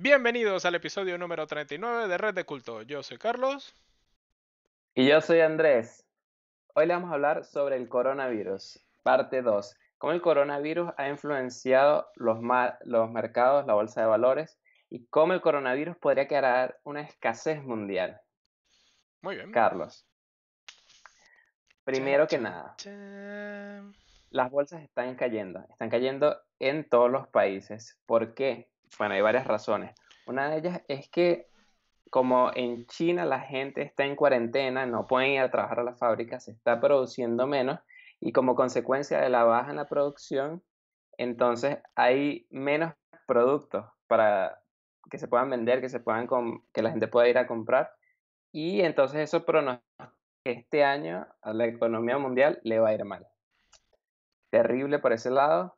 Bienvenidos al episodio número 39 de Red de Culto. Yo soy Carlos. Y yo soy Andrés. Hoy le vamos a hablar sobre el coronavirus, parte 2. Cómo el coronavirus ha influenciado los, los mercados, la bolsa de valores y cómo el coronavirus podría crear una escasez mundial. Muy bien. Carlos. Primero que nada, las bolsas están cayendo, están cayendo en todos los países. ¿Por qué? Bueno, hay varias razones. Una de ellas es que como en China la gente está en cuarentena, no pueden ir a trabajar a las fábricas, se está produciendo menos y como consecuencia de la baja en la producción, entonces hay menos productos para que se puedan vender, que se puedan que la gente pueda ir a comprar y entonces eso pronostica que este año a la economía mundial le va a ir mal. Terrible por ese lado.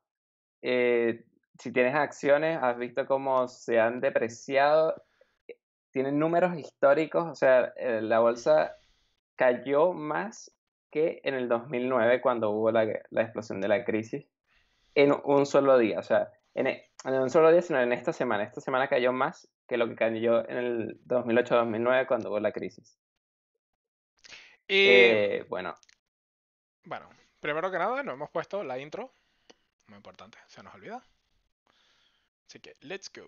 Eh, si tienes acciones, has visto cómo se han depreciado, tienen números históricos, o sea, eh, la bolsa cayó más que en el 2009 cuando hubo la, explosión de la crisis en un solo día, o sea, en, en, un solo día, sino en esta semana. Esta semana cayó más que lo que cayó en el 2008-2009 cuando hubo la crisis. Y eh, bueno. Bueno, primero que nada, nos hemos puesto la intro. Muy importante, se nos olvida. Así que, let's go.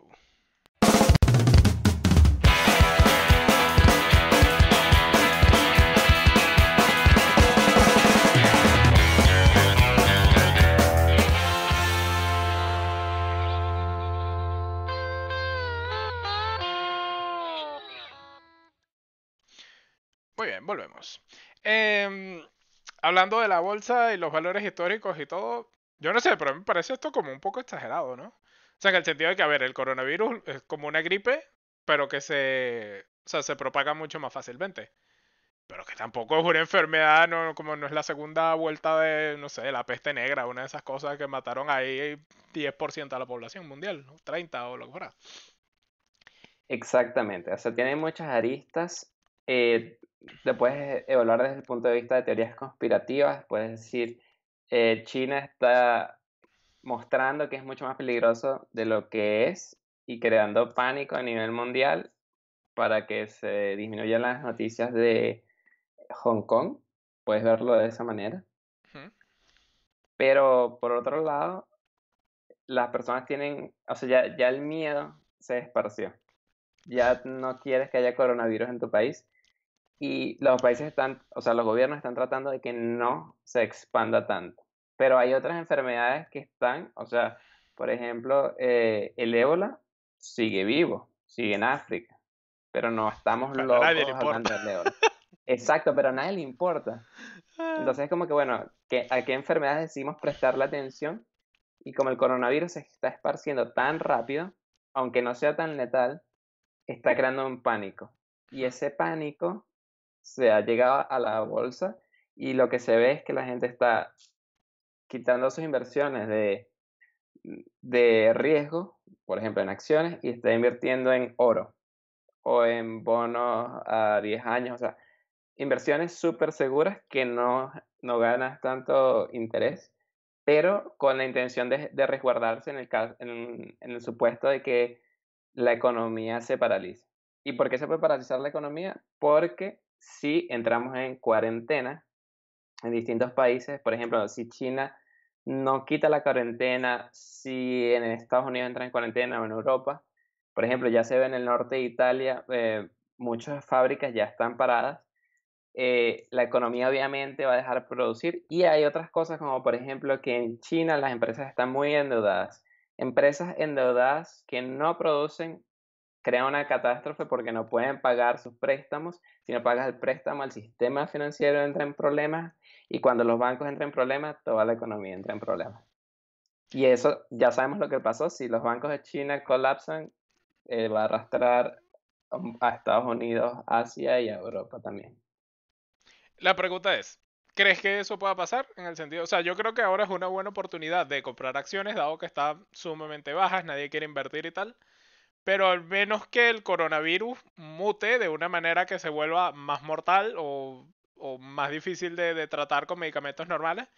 Muy bien, volvemos. Em, hablando de la bolsa y los valores históricos y todo, yo no sé, pero me parece esto como un poco exagerado, ¿no? O sea, en el sentido de que, a ver, el coronavirus es como una gripe, pero que se, o sea, se propaga mucho más fácilmente. Pero que tampoco es una enfermedad, no, como no es la segunda vuelta de, no sé, la peste negra, una de esas cosas que mataron ahí 10% de la población mundial, ¿no? 30 o lo que fuera. Exactamente, o sea, tiene muchas aristas. Eh, te puedes evaluar desde el punto de vista de teorías conspirativas, puedes decir, eh, China está mostrando que es mucho más peligroso de lo que es y creando pánico a nivel mundial para que se disminuyan las noticias de Hong Kong. Puedes verlo de esa manera. Pero por otro lado, las personas tienen, o sea, ya, ya el miedo se esparció. Ya no quieres que haya coronavirus en tu país y los países están, o sea, los gobiernos están tratando de que no se expanda tanto. Pero hay otras enfermedades que están, o sea, por ejemplo, eh, el ébola sigue vivo, sigue en África, pero no estamos locos hablando del ébola. Exacto, pero a nadie le importa. Ah. Entonces es como que, bueno, ¿a qué enfermedades decimos prestarle atención? Y como el coronavirus se está esparciendo tan rápido, aunque no sea tan letal, está creando un pánico. Y ese pánico se ha llegado a la bolsa y lo que se ve es que la gente está quitando sus inversiones de, de riesgo, por ejemplo en acciones, y está invirtiendo en oro o en bonos a 10 años, o sea, inversiones súper seguras que no, no ganas tanto interés, pero con la intención de, de resguardarse en el, en, en el supuesto de que la economía se paralice. ¿Y por qué se puede paralizar la economía? Porque si entramos en cuarentena en distintos países, por ejemplo, si China no quita la cuarentena si en Estados Unidos entra en cuarentena o en Europa. Por ejemplo, ya se ve en el norte de Italia, eh, muchas fábricas ya están paradas. Eh, la economía obviamente va a dejar de producir y hay otras cosas como por ejemplo que en China las empresas están muy endeudadas. Empresas endeudadas que no producen crean una catástrofe porque no pueden pagar sus préstamos. Si no pagas el préstamo, el sistema financiero entra en problemas y cuando los bancos entran en problemas, toda la economía entra en problemas. Y eso ya sabemos lo que pasó. Si los bancos de China colapsan, eh, va a arrastrar a Estados Unidos, Asia y a Europa también. La pregunta es, ¿crees que eso pueda pasar? En el sentido, o sea, yo creo que ahora es una buena oportunidad de comprar acciones, dado que están sumamente bajas, nadie quiere invertir y tal. Pero al menos que el coronavirus mute de una manera que se vuelva más mortal o o más difícil de, tratar con medicamentos normales,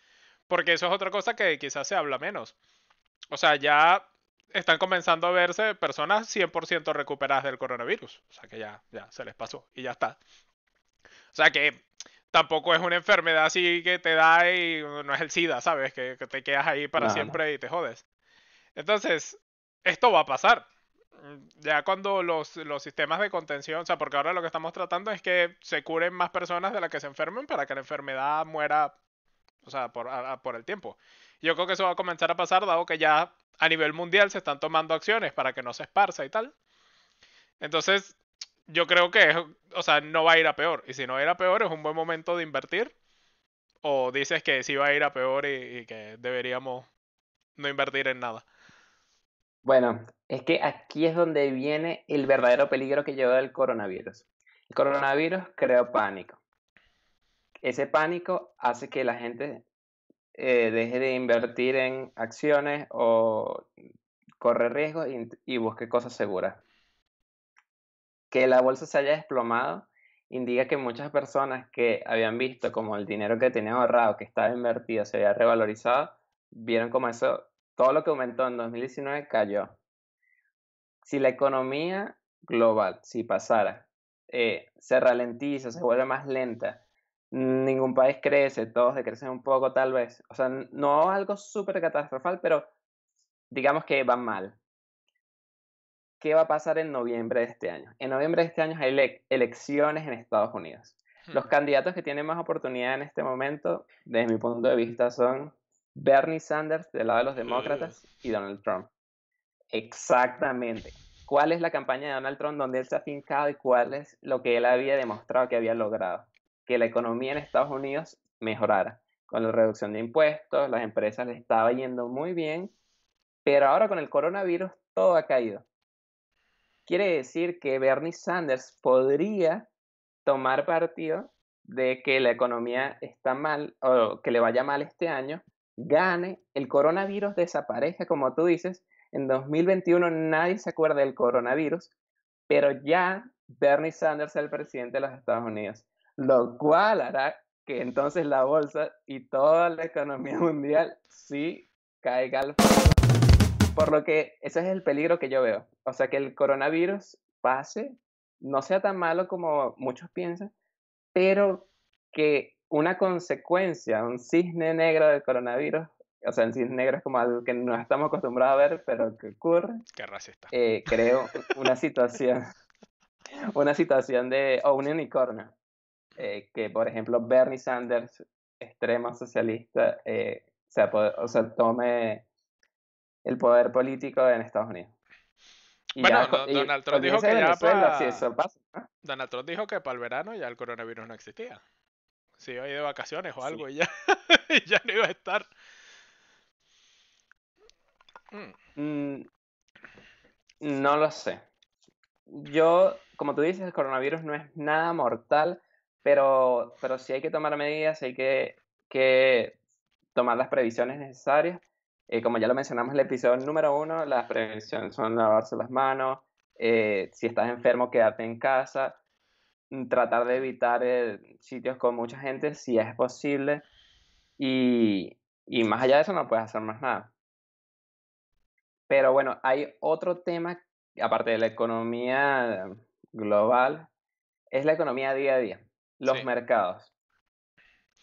porque eso es otra cosa que quizás se habla menos. O sea, ya están comenzando a verse personas 100% recuperadas del coronavirus. O sea que ya, ya se les pasó y ya está. O sea que tampoco es una enfermedad así que te da y no es el SIDA, ¿sabes? Que, te quedas ahí para siempre y te jodes. Entonces, esto va a pasar. Ya cuando los, los sistemas de contención, o sea, porque ahora lo que estamos tratando es que se curen más personas de las que se enfermen para que la enfermedad muera, o sea, por, por el tiempo. Yo creo que eso va a comenzar a pasar, dado que ya a nivel mundial se están tomando acciones para que no se esparza y tal. Entonces, yo creo que, o sea, no va a ir a peor. Y si no va a ir a peor, es un buen momento de invertir. O dices que sí va a ir a peor y, que deberíamos no invertir en nada. Bueno, es que aquí es donde viene el verdadero peligro que lleva el coronavirus. El coronavirus creó pánico. Ese pánico hace que la gente eh, deje de invertir en acciones o corre riesgos y, busque cosas seguras. Que la bolsa se haya desplomado indica que muchas personas que habían visto como el dinero que tenían ahorrado, que estaba invertido, se había revalorizado, vieron como eso, todo lo que aumentó en 2019 cayó. Si la economía global, si pasara, eh, se ralentiza, se vuelve más lenta, ningún país crece, todos decrecen un poco tal vez. O sea, no algo súper catastrofal, pero digamos que va mal. ¿Qué va a pasar en noviembre de este año? En noviembre de este año hay elecciones en Estados Unidos. Los hmm. candidatos que tienen más oportunidad en este momento, desde mi punto de vista, son Bernie Sanders del lado de los demócratas y Donald Trump. Exactamente. ¿Cuál es la campaña de Donald Trump donde él se ha fincado y cuál es lo que él había demostrado que había logrado? que la economía en Estados Unidos mejorara. Con la reducción de impuestos, las empresas les estaba yendo muy bien, pero ahora con el coronavirus todo ha caído. Quiere decir que Bernie Sanders podría tomar partido de que la economía está mal o que le vaya mal este año, gane, el coronavirus desaparezca, como tú dices, en 2021 nadie se acuerda del coronavirus, pero ya Bernie Sanders es el presidente de los Estados Unidos lo cual hará que entonces la bolsa y toda la economía mundial sí caiga al fondo. Por lo que ese es el peligro que yo veo. O sea, que el coronavirus pase, no sea tan malo como muchos piensan, pero que una consecuencia, un cisne negro del coronavirus, o sea, el cisne negro es como algo que no estamos acostumbrados a ver, pero que ocurre. Qué racista. Eh, creo una situación, una situación de, o un unicornio, eh, que, por ejemplo, Bernie Sanders, extremo socialista, eh, o sea, tome el poder político en Estados Unidos. bueno, Donald Trump dijo que ya para... Donald Trump dijo que para el verano ya el coronavirus no existía. Si iba a ir de vacaciones o algo y ya, ya no iba a estar. Mm. No lo sé. Yo, como tú dices, el coronavirus no es nada mortal, pero, pero sí hay que tomar medidas, hay que, que tomar las previsiones necesarias. Eh, como ya lo mencionamos en el episodio número uno, las prevenciones son lavarse las manos, eh, si estás enfermo, quedarte en casa, tratar de evitar eh, sitios con mucha gente si es posible y, y más allá de eso no puedes hacer más nada. Pero bueno, hay otro tema, aparte de la economía global, es la economía día a día. Los mercados.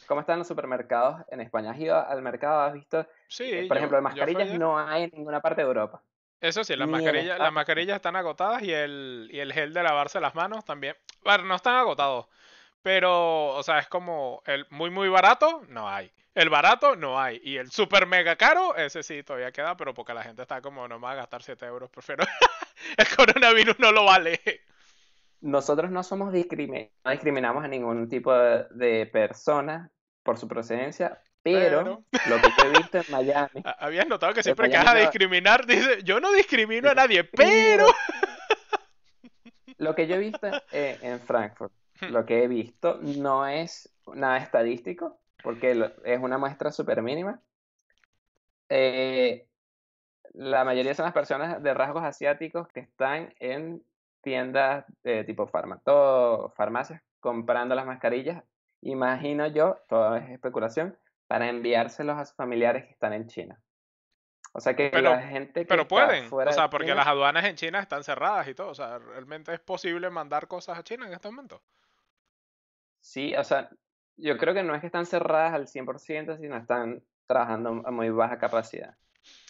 ¿Cómo están los supermercados en España? ¿Has ido al mercado? ¿Has visto? Sí. Eh, por ejemplo, mascarillas no hay en ninguna parte de Europa. Eso sí, las mascarillas, las mascarillas están agotadas y el, y el gel de lavarse las manos también. Bueno, no están agotados. Pero, o sea, es como el muy, muy barato, no hay. El barato, no hay. Y el super mega caro, ese sí todavía queda, pero porque la gente está como, no me va a gastar 7 euros, prefiero. el coronavirus no lo vale nosotros no somos discriminados, no discriminamos a ningún tipo de, persona por su procedencia, pero, lo que he visto en Miami. Habías notado que siempre que vas a discriminar, dice, yo no discrimino a nadie, pero. Lo que yo he visto en, Frankfurt, hmm. lo que he visto no es nada estadístico, porque es una muestra súper mínima. Eh, la mayoría son las personas de rasgos asiáticos que están en tiendas de tipo farma, todo farmacias comprando las mascarillas, imagino yo, todo es especulación, para enviárselos a sus familiares que están en China. O sea que Pero- la gente que Pero pueden, fuera o sea, porque China- las aduanas en China están cerradas y todo, o sea, realmente es posible mandar cosas a China en este momento. Sí, o sea, yo creo que no es que están cerradas al 100%, sino están trabajando a muy baja capacidad.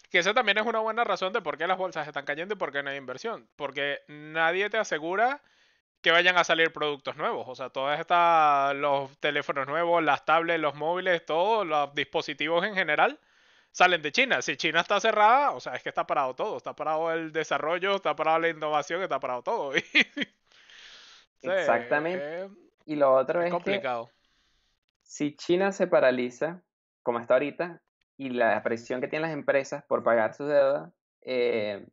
Que esa también es una buena razón de por qué las bolsas están cayendo y por qué no hay inversión. Porque nadie te asegura que vayan a salir productos nuevos. O sea, todas estas, los teléfonos nuevos, las tablets, los móviles, todos los dispositivos en general salen de China. Si China está cerrada, o sea, es que está parado todo. Está parado el desarrollo, está parado la innovación, está parado todo. Sí, Exactamente. Y lo otro es es que. Si China se paraliza, como está ahorita, y la presión que tienen las empresas por pagar sus deudas, eh,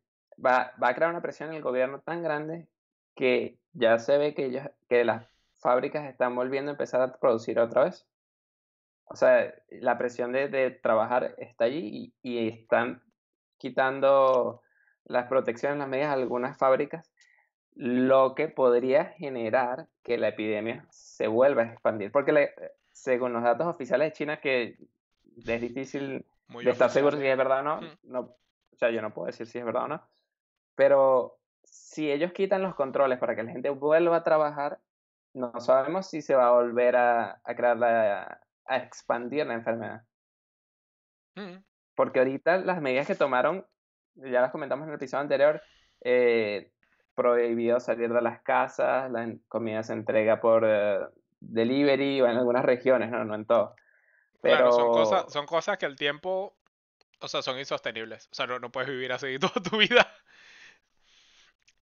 va, va a crear una presión en el gobierno tan grande que ya se ve que, ellos, que las fábricas están volviendo a empezar a producir otra vez. O sea, la presión de, de trabajar está allí y, y están quitando las protecciones, las medidas a algunas fábricas, lo que podría generar que la epidemia se vuelva a expandir. Porque le- según los datos oficiales de China, que es difícil Muy de estar seguro si es verdad o no, Mm. no, o sea, yo no puedo decir si es verdad o no, pero si ellos quitan los controles para que la gente vuelva a trabajar, no sabemos si se va a volver a, a crear la, a expandir la enfermedad. Mm. Porque ahorita las medidas que tomaron, ya las comentamos en el episodio anterior, eh, prohibido salir de las casas, la comida se entrega por eh, delivery o en algunas regiones, no, no en todo. Pero Claro, son cosas, son cosas que el tiempo, o sea, son insostenibles. O sea, no, no puedes vivir así toda tu vida.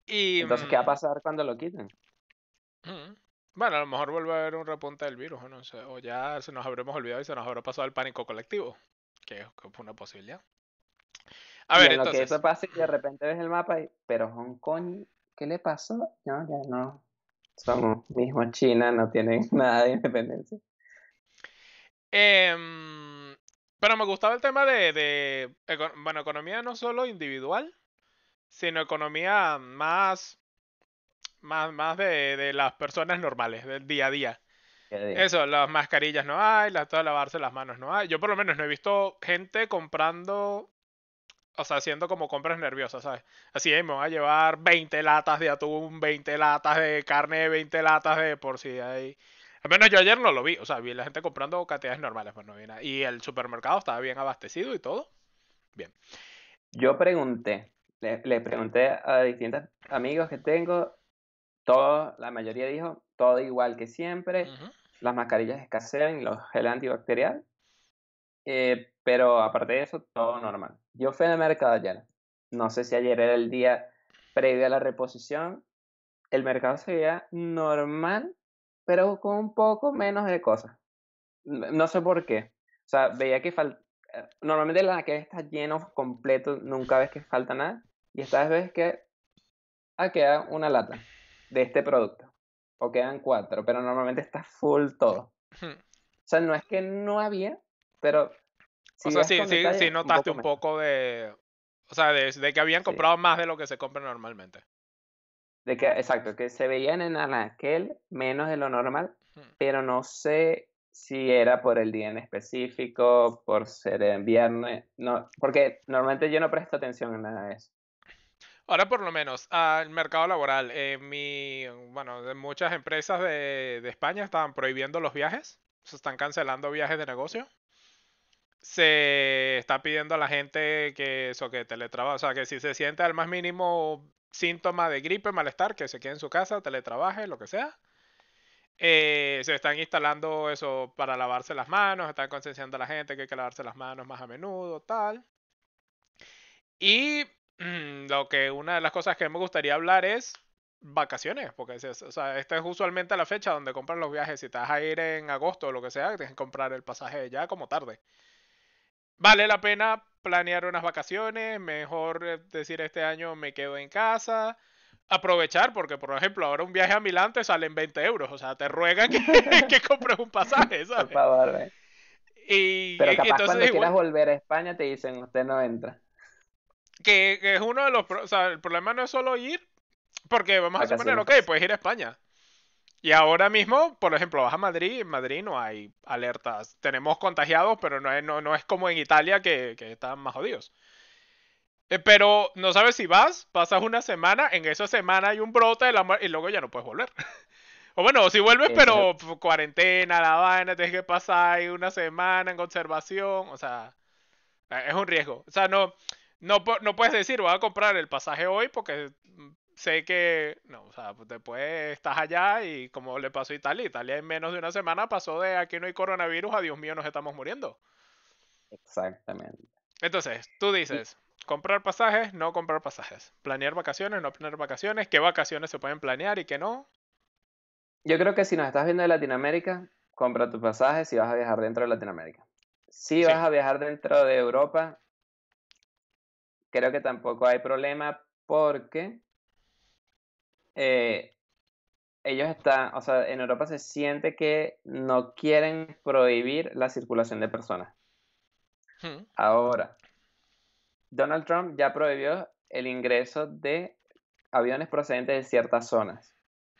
Y entonces, ¿qué va a mm, pasar cuando lo quiten? mm, bueno, a lo mejor vuelve a haber un repunte del virus, o no sé, o ya se nos habremos olvidado y se nos habrá pasado el pánico colectivo, que es una posibilidad. A y ver, en lo que entonces, eso pase, y de repente ves el mapa y, pero Hong Kong, ¿qué le pasó? No, ya no. Somos mismo China, no tienen nada de independencia. em, pero me gustaba el tema de, de, bueno, economía no solo individual, sino economía más, más, más de, de las personas normales, del día a día. Eso, las mascarillas no hay, las todo lavarse las manos no hay. Yo por lo menos no he visto gente comprando, o sea, haciendo como compras nerviosas, ¿sabes? Así, "Ey, me voy a llevar 20 latas de atún, 20 latas de carne, 20 latas de por si hay... Al menos yo ayer no lo vi, o sea, vi la gente comprando cantidades normales, pues no vi nada. Y el supermercado estaba bien abastecido y todo. Yo pregunté, le, le pregunté a distintos amigos que tengo, todo, la mayoría dijo, todo igual que siempre, las mascarillas escasean y los gel antibacterial, eh, pero aparte de eso, todo normal. Yo fui al mercado ayer, no sé si ayer era el día previo a la reposición, el mercado se veía normal, pero con un poco menos de cosas. No sé por qué. O sea, veía que falta... Normalmente la que está lleno completo, nunca ves que falta nada. Y esta vez ves que ah, queda una lata de este producto. O quedan cuatro, pero normalmente está full todo. O sea, no es que no había, pero... si o sea, sí, sí, sí notaste un poco de... O sea, de, de que habían Sí. comprado más de lo que se compra normalmente. De que, exacto, que se veían en aquel menos de lo normal, pero no sé si era por el día en específico, por ser en viernes, no, porque normalmente yo no presto atención a nada de eso. Ahora por lo menos al mercado laboral, eh, mi, bueno, muchas empresas de, de España estaban prohibiendo los viajes, se están cancelando viajes de negocio. Se está pidiendo a la gente que eso, que teletrabaja, o sea, que si se siente al más mínimo síntoma de gripe, malestar, que se quede en su casa, teletrabaje, lo que sea. Eh, se están instalando eso para lavarse las manos, están concienciando a la gente que hay que lavarse las manos más a menudo, tal. Y mm, lo que una de las cosas que me gustaría hablar es vacaciones, porque es, o sea, esta es usualmente la fecha donde compran los viajes. Si te vas a ir en agosto o lo que sea, tienes que comprar el pasaje ya como tarde. Vale la pena planear unas vacaciones, mejor eh, decir este año me quedo en casa, aprovechar, porque por ejemplo ahora un viaje a Milán te salen 20 euros, o sea, te ruegan que, que compres un pasaje, Por favor, eh. Y, Pero capaz entonces cuando quieras volver a España te dicen, usted no entra. que, que es uno de los... O sea, el problema no es solo ir, porque vamos a suponer, ok, puedes ir a España. Y ahora mismo, por ejemplo, vas a Madrid, en Madrid no hay alertas. Tenemos contagiados, pero no es, no, no es como en Italia que, que están más jodidos. Eh, pero no sabes si vas, pasas una semana, en esa semana hay un brote de la muerte y luego ya no puedes volver. o bueno, si vuelves, pero pf, cuarentena, la vaina, tienes que pasar ahí una semana en conservación, o sea, eh, es un riesgo. O sea, no, no, no puedes decir, voy a comprar el pasaje hoy porque mm, sé que, no, o sea, pues después estás allá y como le pasó a Italia, Italia en menos de una semana pasó de aquí no hay coronavirus a Dios mío, nos estamos muriendo. exactamente. Entonces, tú dices, comprar pasajes, no comprar pasajes. Planear vacaciones, no planear vacaciones. ¿Qué vacaciones se pueden planear y qué no? yo creo que si nos estás viendo de Latinoamérica, compra tu pasaje si vas a viajar dentro de Latinoamérica. Si vas Sí. a viajar dentro de Europa, creo que tampoco hay problema porque eh, ellos están, o sea, en Europa se siente que no quieren prohibir la circulación de personas. Hmm, Ahora, Donald Trump ya prohibió el ingreso de aviones procedentes de ciertas zonas.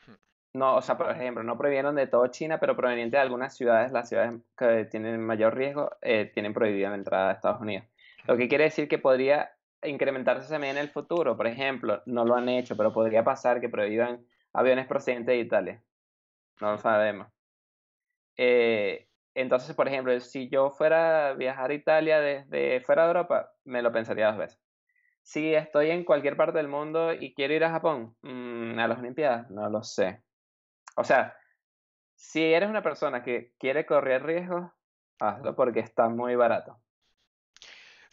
hmm, No, o sea, por ejemplo, no prohibieron de todo China, pero proveniente de algunas ciudades, las ciudades que tienen mayor riesgo, eh, tienen prohibida la entrada a Estados Unidos. Lo que quiere decir que podría incrementarse también en el futuro. Por ejemplo, no lo han hecho, pero podría pasar que prohíban aviones procedentes de Italia. No lo sabemos. Eh, entonces, por ejemplo, si yo fuera a viajar a Italia desde fuera de Europa, me lo pensaría dos veces. Si estoy en cualquier parte del mundo y quiero ir a Japón, mm, a las Olimpiadas, no lo sé. O sea, si eres una persona que quiere correr riesgos, hazlo porque está muy barato.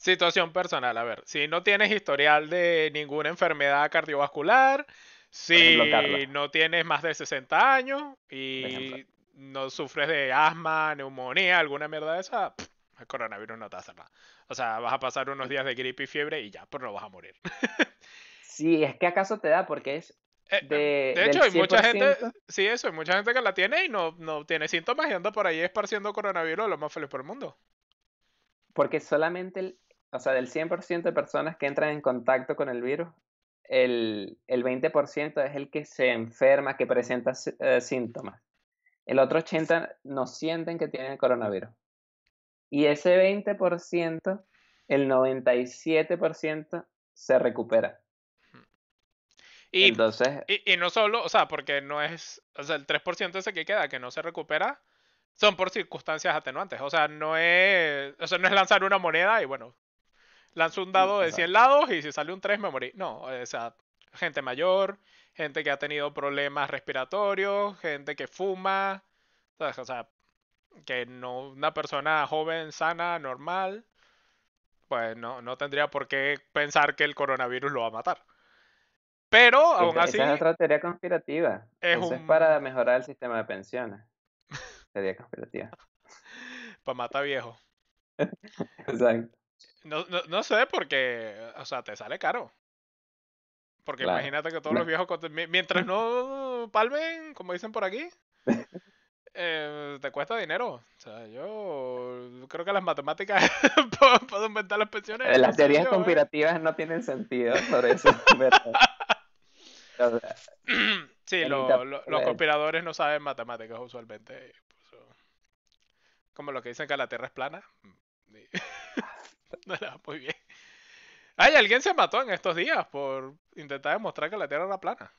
Situación personal, a ver, si no tienes historial de ninguna enfermedad cardiovascular, ejemplo, si no tienes más de 60 años y no sufres de asma, neumonía, alguna mierda de esa, pff, el coronavirus no te hace nada. O sea, vas a pasar unos días de gripe y fiebre y ya, pero no vas a morir. Si es que acaso te da, porque es Eh, eh, de, de hecho, hay mucha gente, 100%, sí, eso, hay mucha gente que la tiene y no, no tiene síntomas y anda por ahí esparciendo coronavirus lo más feliz por el mundo. porque solamente el, o sea, del 100% de personas que entran en contacto con el virus, el, el 20% es el que se enferma, que presenta eh, síntomas. El otro 80% no sienten que tienen coronavirus. Y ese 20%, el 97% se recupera. Y, Entonces, y, y no solo, o sea, porque no es, o sea, el 3% ese que queda que no se recupera son por circunstancias atenuantes. O sea, no es, o sea, no es lanzar una moneda y bueno, lanzo un dado de exacto. 100 lados y si sale un 3 me morí. No, o sea, gente mayor, gente que ha tenido problemas respiratorios, gente que fuma, ¿sabes? O sea, que no, una persona joven, sana, normal, pues no, no tendría por qué pensar que el coronavirus lo va a matar. Pero aún Esa, esa es así otra teoría conspirativa. es Eso es para un... mejorar el sistema de pensiones. Teoría conspirativa. para matar viejo. Exacto. No, no, no sé porque, o sea, te sale caro. Porque Claro. imagínate que todos los viejos, mientras no palmen, como dicen por aquí, eh, te cuesta dinero. O sea, yo creo que las matemáticas puedo, inventar las pensiones. Eh, Las teorías ¿eh? conspirativas no tienen sentido, por eso. O sea, Sí, lo- los conspiradores no saben matemáticas usualmente. eso- Como lo que dicen que la Tierra es plana. No le va muy bien. Ay, alguien se mató en estos días por intentar demostrar que la Tierra era plana.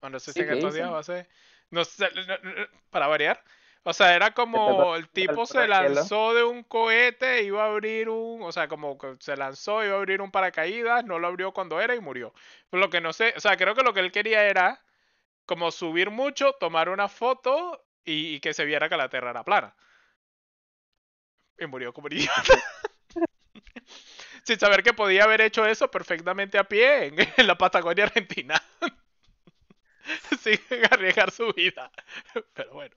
O no sé si Sí, en ¿qué estos días va a ser. No sé, no- no- no, para variar. O sea, era como el tipo se lanzó de un cohete, iba a abrir un, o sea, como que se lanzó, iba a abrir un paracaídas, no lo abrió cuando era y murió. Por lo que no sé, o sea, creo que lo que él quería era como subir mucho, tomar una foto y, y que se viera que la Tierra era plana. Y murió como un idiota. Sin saber que podía haber hecho eso perfectamente a pie en, en la Patagonia Argentina. Sin arriesgar su vida. Pero bueno.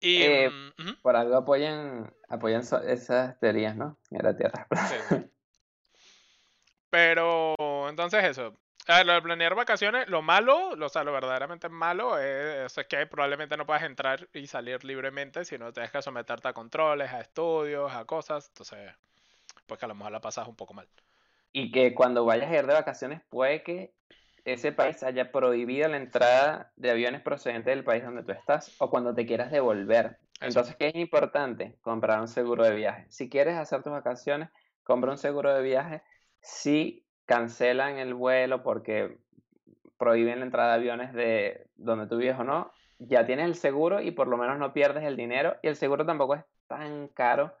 Y. Eh, mm, Por algo apoyan, apoyan so- esas teorías, ¿no? Que la Tierra sí. Pero entonces eso. A ver, lo de planear vacaciones, lo malo, lo, o sea, lo verdaderamente malo es, es que probablemente no puedas entrar y salir libremente, sino tienes que someterte a controles, a estudios, a cosas. Entonces, pues que a lo mejor la pasas un poco mal. Y que cuando vayas a ir de vacaciones puede que ese país haya prohibido la entrada de aviones procedentes del país donde tú estás o cuando te quieras devolver. Eso. Entonces, ¿qué es importante? Comprar un seguro de viaje. Si quieres hacer tus vacaciones, compra un seguro de viaje, si cancelan el vuelo porque prohíben la entrada de aviones de donde tú vives o no, ya tienes el seguro y por lo menos no pierdes el dinero y el seguro tampoco es tan caro.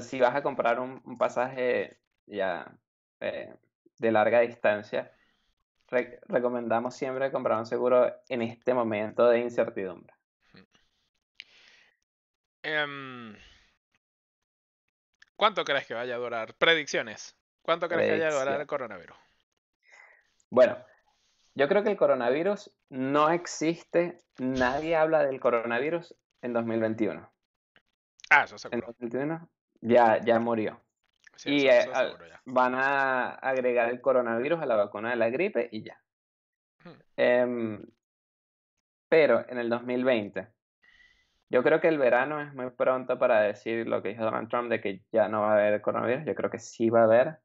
Si vas a comprar un, pasaje ya eh, de larga distancia, recomendamos siempre comprar un seguro en este momento de incertidumbre. Em, ¿Cuánto crees que vaya a durar? Predicciones. ¿Cuánto crees que vaya a durar el coronavirus? Bueno, yo creo que el coronavirus no existe, nadie habla del coronavirus en 2021. Ah, eso seguro. En 2021 ya, ya murió. y eh, van a agregar el coronavirus a la vacuna de la gripe y ya. Hmm. Em, pero en el 2020, yo creo que el verano es muy pronto para decir lo que dijo Donald Trump de que ya no va a haber coronavirus. Yo creo que sí va a haber.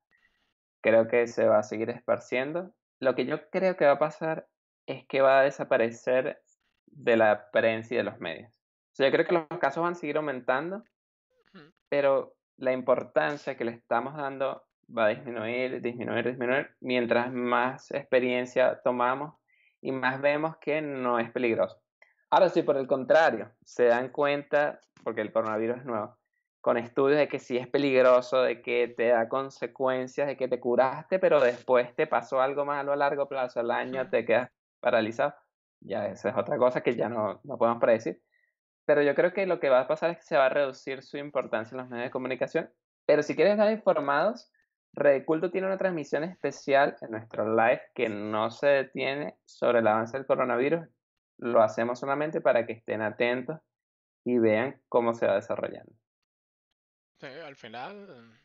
Creo que se va a seguir esparciendo. Lo que yo creo que va a pasar es que va a desaparecer de la prensa y de los medios. O sea, yo creo que los casos van a seguir aumentando, pero la importancia que le estamos dando va a disminuir, disminuir, disminuir, mientras más experiencia tomamos y más vemos que no es peligroso. Ahora sí, por el contrario, se dan cuenta, porque el coronavirus es nuevo, con estudios de que sí es peligroso, de que te da consecuencias, de que te curaste, pero después te pasó algo malo a largo plazo, al año te quedas paralizado. Ya esa es otra cosa que ya no, no podemos predecir. Pero yo creo que lo que va a pasar es que se va a reducir su importancia en los medios de comunicación. Pero si quieres estar informados, Red Culto tiene una transmisión especial en nuestro live que no se detiene sobre el avance del coronavirus lo hacemos solamente para que estén atentos y vean cómo se va desarrollando. Sí, al final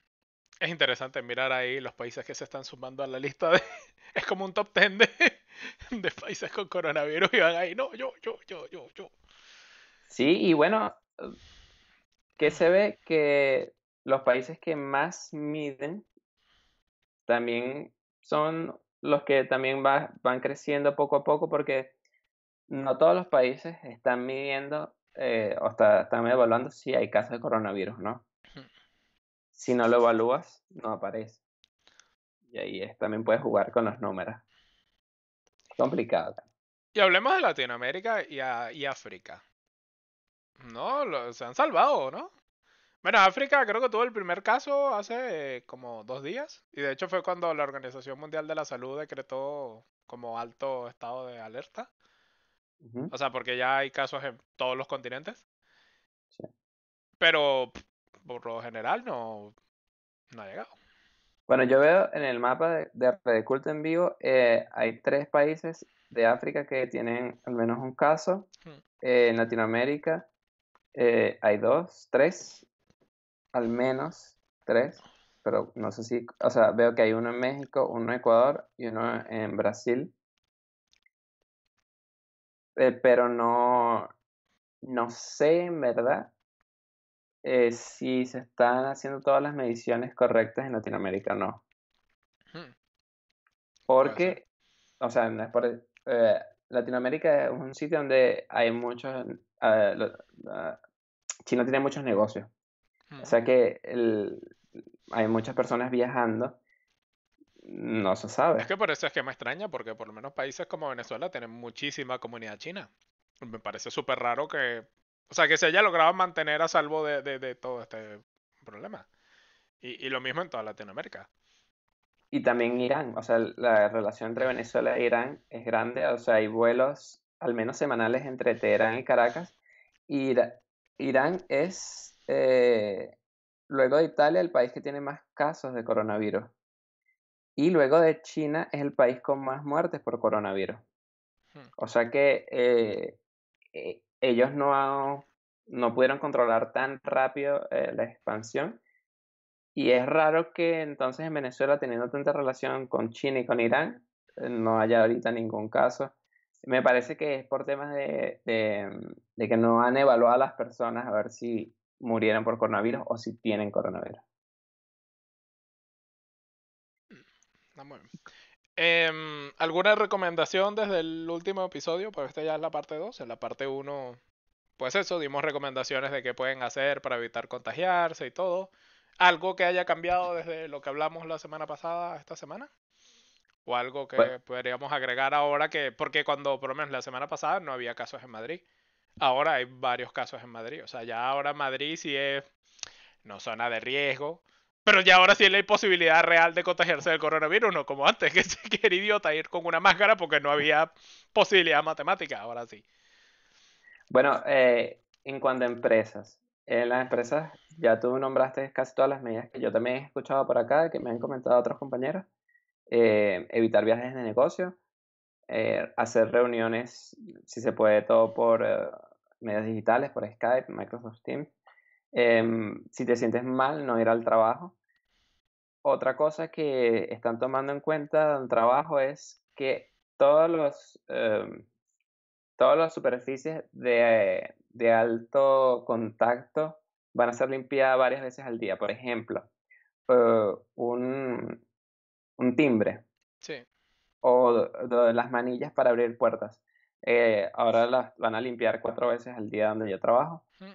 es interesante mirar ahí los países que se están sumando a la lista de... Es como un top 10 de, países con coronavirus y van ahí, no, yo, yo, yo, yo, yo. Sí, y bueno, que se ve que los países que más miden también son los que también van creciendo poco a poco porque no todos los países están midiendo eh, o están evaluando si hay casos de coronavirus, ¿no? Si no lo evalúas, no aparece. Y ahí es, también puedes jugar con los números. Complicado. Y hablemos de Latinoamérica y, y África. No, se han salvado, ¿no? Bueno, África creo que tuvo el primer caso hace como dos días. Y de hecho fue cuando la Organización Mundial de la Salud decretó como alto estado de alerta. O sea, porque ya hay casos en todos los continentes. Sí. Pero por lo general no, no ha llegado. Bueno, yo veo en el mapa de, de Culto en Vivo, eh, hay tres países de África que tienen al menos un caso. Eh, en Latinoamérica eh, hay dos, tres, al menos tres, pero no sé si, o sea, veo que hay uno en México, uno en Ecuador y uno en Brasil. Pero no, no sé en verdad eh, si se están haciendo todas las mediciones correctas en Latinoamérica o no. Hmm. Porque, o sea, eh, Latinoamérica es un sitio donde hay muchos, China tiene muchos negocios. O sea hmm. que hay muchas personas viajando no se sabe. Es que por eso es que me extraña, porque por lo menos países como Venezuela tienen muchísima comunidad china. Me parece súper raro que. O sea, que se haya logrado mantener a salvo de, de, todo este problema. Y, y, lo mismo en toda Latinoamérica. Y también Irán. O sea, la relación entre Venezuela e Irán es grande. O sea, hay vuelos al menos semanales entre Teherán y Caracas. Y Irán es, eh, luego de Italia, el país que tiene más casos de coronavirus. Y luego de China es el país con más muertes por coronavirus. Hmm. O sea que eh, eh, ellos no, no pudieron controlar tan rápido eh, la expansión. Y es raro que entonces en Venezuela, teniendo tanta relación con China y con Irán, no haya ahorita ningún caso. Me parece que es por temas de, de que no han evaluado a las personas a ver si murieron por coronavirus o si tienen coronavirus. Em, ¿Alguna recomendación desde el último episodio? Pues esta ya es la parte 2. En la parte 1, pues eso, dimos recomendaciones de qué pueden hacer para evitar contagiarse y todo. ¿Algo que haya cambiado desde lo que hablamos la semana pasada a esta semana? ¿O algo que Bueno, podríamos agregar ahora que, porque cuando por lo menos la semana pasada no había casos en Madrid, ahora hay varios casos en Madrid, o sea, ya ahora Madrid sí es no zona de riesgo, pero ya ahora sí hay posibilidad real de contagiarse del coronavirus, no como antes, que, era idiota ir con una máscara porque no había posibilidad matemática, ahora sí. bueno, eh, en cuanto a empresas, en las empresas ya tú nombraste casi todas las medidas que yo también he escuchado por acá, que me han comentado otros compañeros. Eh, evitar viajes de negocio, eh, hacer reuniones, si se puede, todo por eh, medios digitales, por Skype, Microsoft Teams. Em, si te sientes mal, no ir al trabajo. Otra cosa que están tomando en cuenta en el trabajo es que todos los, em, todas las superficies de, de alto contacto van a ser limpiadas varias veces al día. Por ejemplo, eh, un, un timbre Sí. o las manillas para abrir puertas. Eh, ahora las van a limpiar cuatro veces al día donde yo trabajo Mm.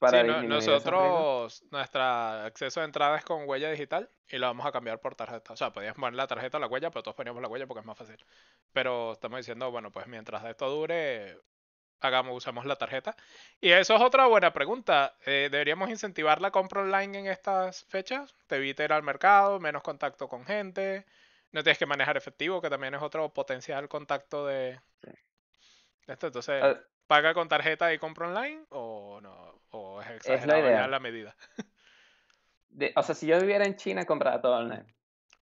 Para Sí, no- nosotros, nuestro acceso de entrada es con huella digital y lo vamos a cambiar por tarjeta. O sea, podías poner la tarjeta o la huella, pero todos poníamos la huella porque es más fácil. Pero estamos diciendo, bueno, pues mientras esto dure, hagamos, usamos la tarjeta. Y eso es otra buena pregunta. Eh, ¿deberíamos incentivar la compra online en estas fechas? Te evita ir al mercado, menos contacto con gente, no tienes que manejar efectivo, que también es otro potencial contacto de, esto. Entonces, Eh, ¿paga con tarjeta y compra online o no? ¿O es Es la exagerado idea. la medida? de- o sea, si yo viviera en China, comprara todo online.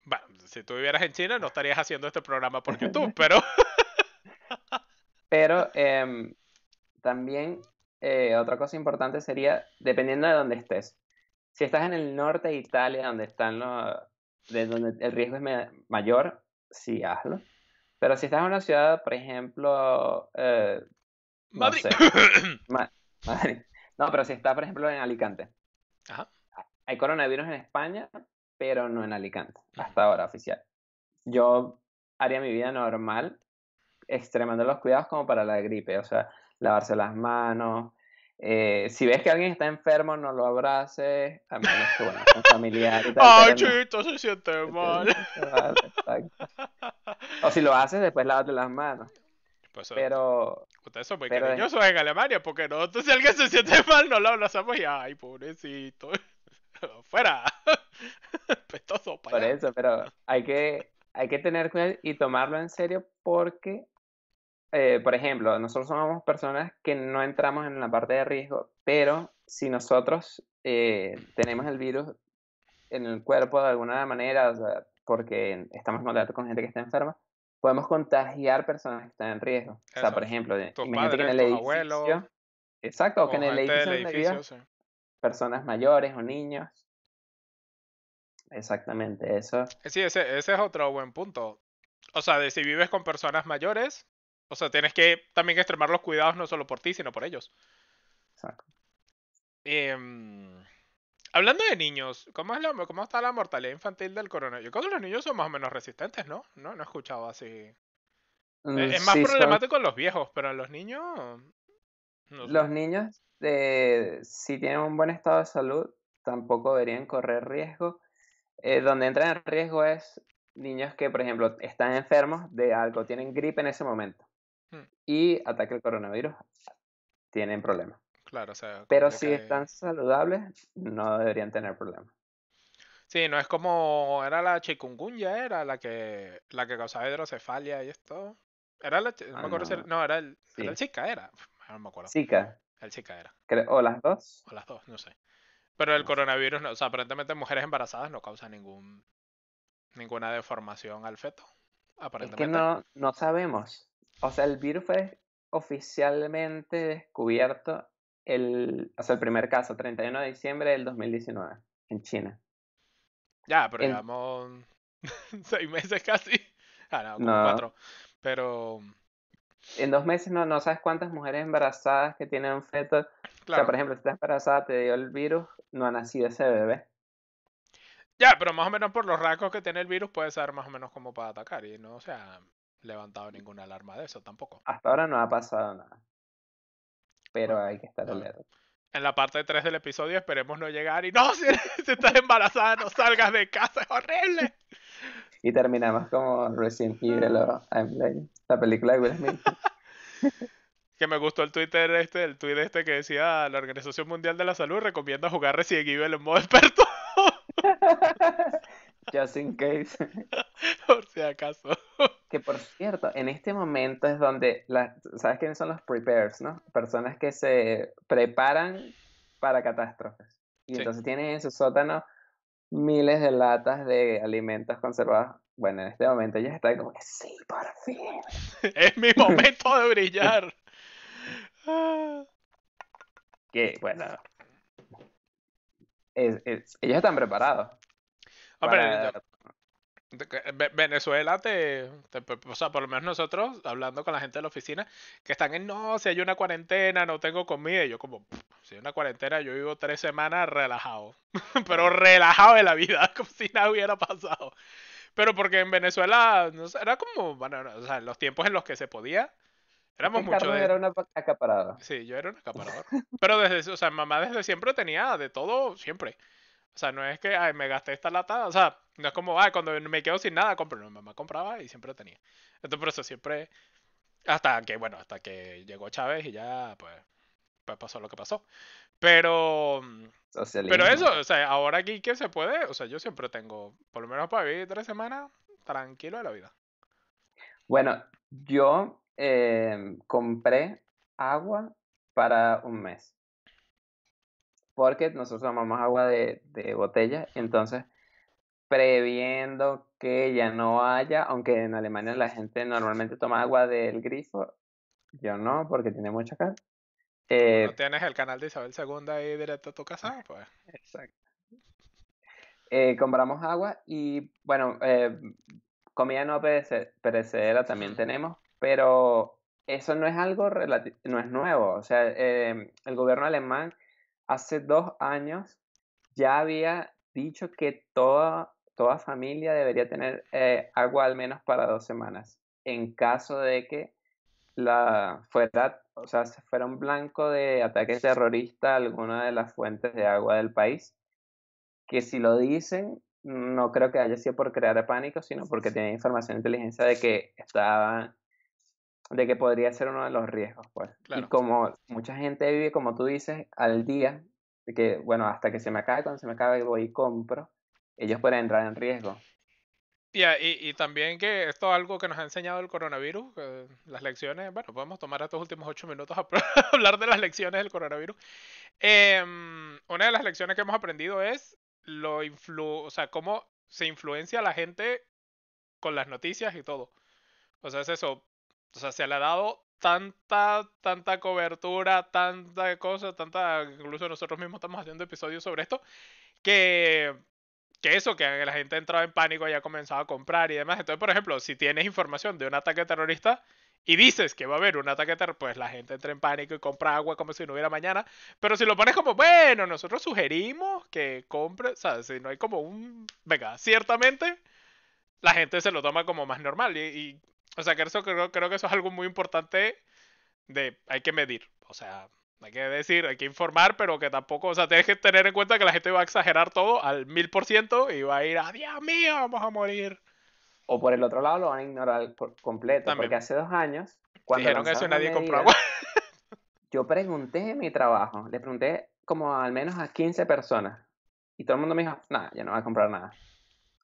Bueno, si tú vivieras en China no estarías haciendo este programa por YouTube, pero... Pero em, también eh, otra cosa importante sería, dependiendo de dónde estés. Si estás en el norte de Italia, donde están los, de donde el riesgo es mayor, sí, hazlo. Pero si estás en una ciudad, por ejemplo, eh, no Madrid. sé, Ma- Madrid. No, pero si estás, por ejemplo, en Alicante. Ajá. Hay coronavirus en España, pero no en Alicante, hasta ahora oficial. Yo haría mi vida normal, extremando los cuidados como para la gripe, o sea, lavarse las manos. eh, si ves que alguien está enfermo, no lo abraces, a menos que, bueno, con familiar y tal. Ay, no. chito, se siente mal. O si lo haces, después lávate las manos. Pues eso, Pero ustedes son muy pero- cariñosos en Alemania, porque nosotros si alguien se siente mal no lo abrazamos y ay, pobrecito. Fuera. Pestoso para Por allá. eso, pero hay que, hay que tener cuidado y tomarlo en serio porque, eh, por ejemplo, nosotros somos personas que no entramos en la parte de riesgo, pero si nosotros eh, tenemos el virus en el cuerpo de alguna manera, o sea, porque estamos en contacto con gente que está enferma, podemos contagiar personas que están en riesgo. O sea, por ejemplo, Tus imagínate que en padres, el tus edificio, abuelos, exacto, o que en el edificio edificio, sí. personas mayores o niños. Exactamente, eso. Sí, ese, ese es otro buen punto. O sea, de si vives con personas mayores, o sea, tienes que también extremar los cuidados no solo por ti, sino por ellos. exacto. Em, hablando de niños, ¿cómo, es la, ¿cómo está la mortalidad infantil del coronavirus? Yo creo que los niños son más o menos resistentes, ¿no? No, no he escuchado así. Eh, Mm, Es más sí, problemático en los viejos, pero en los niños... No sé. Los niños, eh, si tienen un buen estado de salud, tampoco deberían correr riesgo. Eh, donde entran en riesgo es niños que, por ejemplo, están enfermos de algo, tienen gripe en ese momento Hmm. y ataque el coronavirus, tienen problemas. Claro, o sea, Pero si están saludables, no deberían tener problemas. Sí, no es como... Era la chikungunya, era la que la que causaba hidrocefalia y esto. Era la... No Ah, me acuerdo si era- no. Era el... Sí. Era el Zika, era. No me acuerdo. Zika, El Zika era. o las dos. O las dos, no sé. Pero el No coronavirus, no, o sea, aparentemente en mujeres embarazadas no causa ningún ninguna deformación al feto. Es que no, no sabemos. O sea, el virus fue oficialmente descubierto el, o sea, el primer caso, 31 de diciembre del 2019, en China. Ya, pero en- llevamos seis meses casi. Ah, no, como No. cuatro. Pero, En dos meses no, no sabes cuántas mujeres embarazadas que tienen un feto. O sea, claro. por ejemplo, si estás embarazada, te dio el virus, no ha nacido ese bebé. Ya, pero más o menos por los rasgos que tiene el virus puede ser más o menos como para atacar. Y no se ha levantado ninguna alarma de eso tampoco. Hasta ahora no ha pasado nada. Pero hay que estar alerta. en la parte 3 del episodio esperemos no llegar y no, si, si estás embarazada no salgas de casa, es horrible. Y terminamos como Resident Evil o I'm Legend, la película de Will Smith. Que me gustó el Twitter este, el tweet este que decía la Organización Mundial de la Salud recomienda jugar Resident Evil en modo experto. Just in case. Por si acaso. Que por cierto, en este momento es donde, las, ¿sabes quiénes son los prepares, no? Personas que se preparan para catástrofes. Y Sí. entonces tienen en su sótano miles de latas de alimentos conservados. Bueno, en este momento ellos están como que sí, por fin. Es mi momento de brillar. Que bueno. es- es- ellos están preparados. Hombre, para- Venezuela te, te- o sea, por lo menos nosotros, hablando con la gente de la oficina, que están en, no, si hay una cuarentena, no tengo comida, y yo como, "Pff, si hay una cuarentena, yo vivo tres semanas relajado, pero relajado de la vida, como si nada hubiera pasado. Pero porque en Venezuela, no sé, era como, bueno, no, o sea, los tiempos en los que se podía, éramos mucho de... era un apa- acaparado. Sí, yo era un acaparador. Pero desde, o sea, mamá desde siempre tenía de todo, siempre. O sea, no es que, ay, me gasté esta lata, o sea, no es como, ay, cuando me quedo sin nada, compro. No, mamá compraba y siempre tenía. Entonces, por eso siempre, hasta que, bueno, hasta que llegó Chávez y ya, pues, pues pasó lo que pasó. Pero, Socialismo. pero eso, o sea, ahora aquí que se puede, o sea, yo siempre tengo, por lo menos para vivir tres semanas, tranquilo de la vida. Bueno, yo eh, compré agua para un mes. Porque nosotros tomamos agua de, de botella, entonces previendo que ya no haya, aunque en Alemania la gente normalmente toma agua del grifo, yo no, porque tiene mucha cal. Eh, ¿No tienes el canal de Isabel II ahí directo a tu casa? Pues, Exacto. Eh, compramos agua y, bueno, eh, comida no perece- perecedera también tenemos, pero eso no es algo no es nuevo. O sea, eh, el gobierno alemán hace dos años ya había dicho que toda, toda familia debería tener eh, agua al menos para dos semanas, en caso de que la fuera, o sea, se fuera un blanco de ataque terrorista alguna de las fuentes de agua del país que si lo dicen, no creo que haya sido por crear pánico, sino porque tienen información de inteligencia de que estaba, de que podría ser uno de los riesgos, pues. Claro. Y como mucha gente vive, como tú dices, al día, de que, bueno, hasta que se me acabe, cuando se me acabe voy y compro, ellos pueden entrar en riesgo. Y, a- y, y también que esto es algo que nos ha enseñado el coronavirus, que las lecciones, bueno, podemos tomar estos últimos ocho minutos a hablar de las lecciones del coronavirus. Em, una de las lecciones que hemos aprendido es lo influ, o sea, cómo se influencia la gente con las noticias y todo. O sea, es eso. O sea, se le ha dado tanta, tanta cobertura, tanta cosa, tanta, incluso nosotros mismos estamos haciendo episodios sobre esto, que que eso, que la gente entraba en pánico y ha comenzado a comprar y demás. Entonces, por ejemplo, si tienes información de un ataque terrorista y dices que va a haber un ataque terrorista, pues la gente entra en pánico y compra agua como si no hubiera mañana. Pero si lo pones como, bueno, nosotros sugerimos que compre, o sea, si no hay como un, venga, ciertamente la gente se lo toma como más normal. Y, o sea, que eso creo, creo que eso es algo muy importante de, hay que medir. O sea, hay que decir, hay que informar, pero que tampoco, o sea, tienes que tener en cuenta que la gente va a exagerar todo al mil por ciento y va a ir a, Dios mío, vamos a morir. O por el otro lado lo van a ignorar por completo, También. porque hace dos años, cuando Dijeron eso nadie compró agua. yo pregunté en mi trabajo, le pregunté como al menos a 15 personas, y todo el mundo me dijo, nada, ya no va a comprar nada.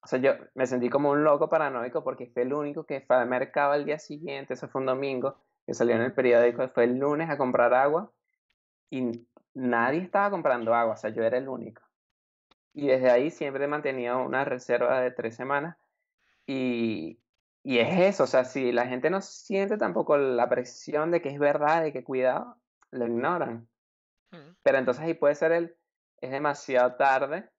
O sea, yo me sentí como un loco paranoico porque fue el único que fue al mercado al día siguiente, eso fue un domingo, que salió en el periódico, fue el lunes a comprar agua y nadie estaba comprando agua, o sea, yo era el único. Y desde ahí siempre he mantenido una reserva de tres semanas y, y es eso, o sea, si la gente no siente tampoco la presión de que es verdad, de que cuidado, lo ignoran. Mm. Pero entonces ahí puede ser el, es demasiado tarde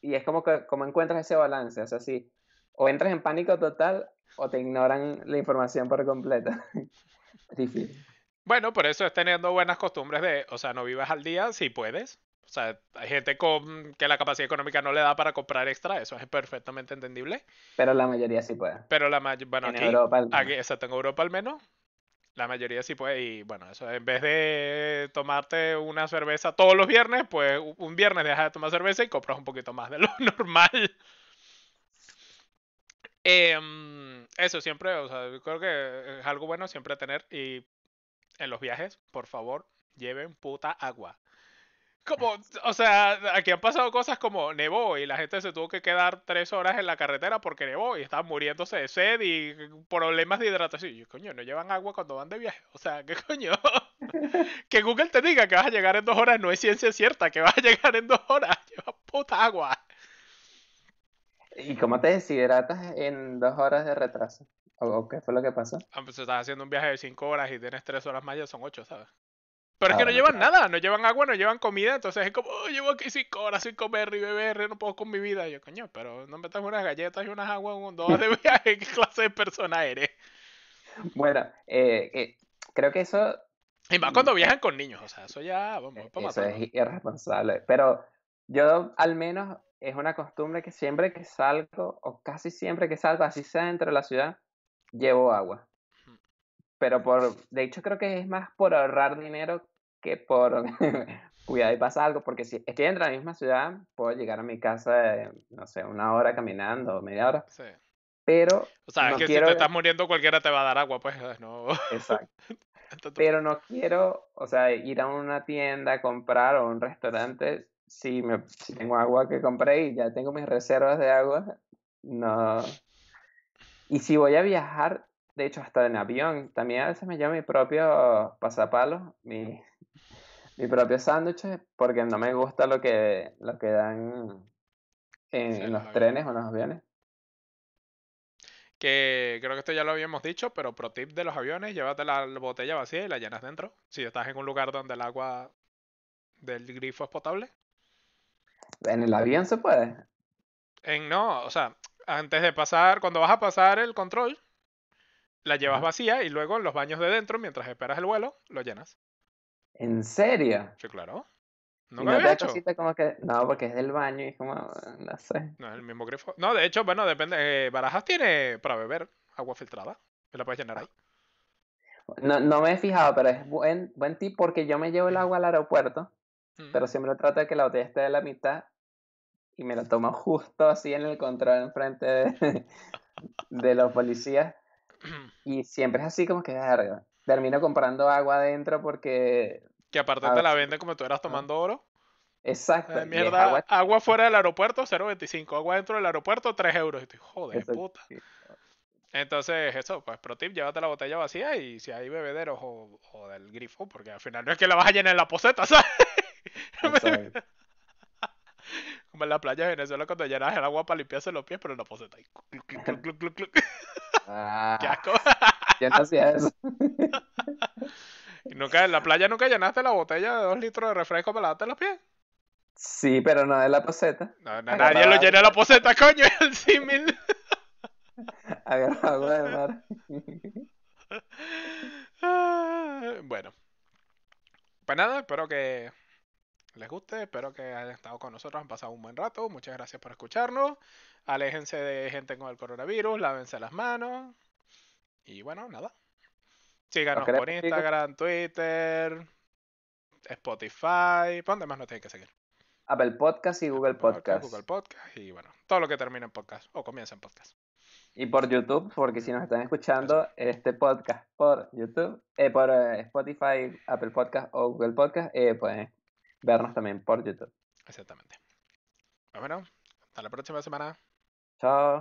y es como que, como encuentras ese balance, o sea, si o entras en pánico total o te ignoran la información por completo. Difícil. Bueno, por eso es teniendo buenas costumbres de, o sea, no vivas al día si puedes. O sea, hay gente con que la capacidad económica no le da para comprar extra, eso es perfectamente entendible. Pero la mayoría sí puede. Pero la mayoría, bueno, En aquí, Europa al menos. aquí, exacto, en Europa al menos, La mayoría sí puede, y bueno, eso en vez de tomarte una cerveza todos los viernes, pues un viernes dejas de tomar cerveza y compras un poquito más de lo normal. Em, eso siempre, o sea, creo que es algo bueno siempre tener y en los viajes, por favor, lleven puta agua. Como, o sea, aquí han pasado cosas como nevó y la gente se tuvo que quedar tres horas en la carretera porque nevó y estaban muriéndose de sed y problemas de hidratación. Y yo, coño, no llevan agua cuando van de viaje. O sea, ¿qué coño? que Google te diga que vas a llegar en dos horas no es ciencia cierta, que vas a llegar en dos horas. Lleva puta agua. ¿Y cómo te deshidratas en dos horas de retraso? ¿O, qué fue lo que pasó? Ah, pues estás haciendo un viaje de cinco horas y tienes tres horas más, ya son ocho, ¿sabes? Pero es Ah, que no bueno, llevan claro. nada, no llevan agua, no llevan comida, entonces es como, "Oh, llevo aquí cinco horas sin comer y beber, no puedo con mi vida. Y yo, coño, pero no metas unas galletas y unas aguas en un dos de viaje, ¿qué clase de persona eres? Bueno, eh, eh, creo que eso, Y más cuando viajan con niños, o sea, eso ya, vamos, para eso matarlo. es irresponsable. Pero yo al menos es una costumbre que siempre que salgo, o casi siempre que salgo, así sea dentro de la ciudad, llevo agua. Pero por, de hecho creo que es más por ahorrar dinero que por cuidado y pasa algo, porque si estoy dentro de la misma ciudad, puedo llegar a mi casa, no sé, una hora caminando, media hora, Sí. pero O sea, es que si te estás muriendo cualquiera te va a dar agua, pues, no. exacto, Entonces, pero no quiero, o sea, ir a una tienda a comprar o a un restaurante, si, me, si tengo agua que compré y ya tengo mis reservas de agua, no. Y si voy a viajar, de hecho, hasta en avión, también a veces me llevo mi propio pasapalos, mi, mi propio sándwich, porque no me gusta lo que, lo que dan en, Sí, en los trenes o en los aviones. Que creo que esto ya lo habíamos dicho, pero pro tip de los aviones, llévate la botella vacía y la llenas dentro. Si estás en un lugar donde el agua del grifo es potable. En el avión se puede. En no, o sea, antes de pasar, cuando vas a pasar el control, la llevas vacía y luego en los baños de dentro, mientras esperas el vuelo, lo llenas. ¿En serio? Sí, claro. Y ¿Nunca no lo te da habías hecho? como que, no, porque es del baño y es como, no sé. No es el mismo grifo. No, de hecho, bueno, depende. eh, Barajas tiene para beber agua filtrada. Y la puedes llenar ahí. No, no me he fijado, pero es buen, buen tip porque yo me llevo el agua al aeropuerto, Mm. pero siempre trato de que la botella esté de la mitad y me la tomo justo así en el control enfrente de, de los policías y siempre es así como que verga. Termino comprando agua adentro porque, que aparte te ver, la venden como tú eras tomando oro. exacto, Eh, y mierda, agua, agua fuera del aeropuerto, 0.25. Agua dentro del aeropuerto, 3 euros. Y estoy, joder, eso, puta. Entonces, eso, pues pro tip, llévate la botella vacía y si hay bebederos o, o del grifo, porque al final no es que la vas a llenar en la poseta, ¿sabes? exacto. Como en la playa de Venezuela cuando llenas el agua para limpiarse los pies, pero en la poseta. ahí, ¡Qué Ah, asco! yo no hacía eso. ¿Y nunca, en la playa nunca llenaste la botella de 2 litros de refresco para lavarte los pies? Sí, pero no de la poseta. No, no, nadie lo llena en la poseta, coño, es el símil. agua de mar. Bueno, pues nada, espero que les guste, espero que hayan estado con nosotros, han pasado un buen rato, muchas gracias por escucharnos, aléjense de gente con el coronavirus, lávense las manos y bueno, nada, ¿Nos síganos por? Instagram, Twitter, Spotify, ¿por dónde más nos tienen que seguir? Apple Podcast y Google Podcast. Google Podcast y bueno, todo lo que termine en podcast o comienza en podcast. Y por YouTube, porque si nos están Eso. escuchando este podcast por YouTube, eh, por eh, Spotify, Apple Podcast o Google Podcast, eh, pueden vernos también por YouTube. Exactamente. Pues bueno, hasta la próxima semana. Chao.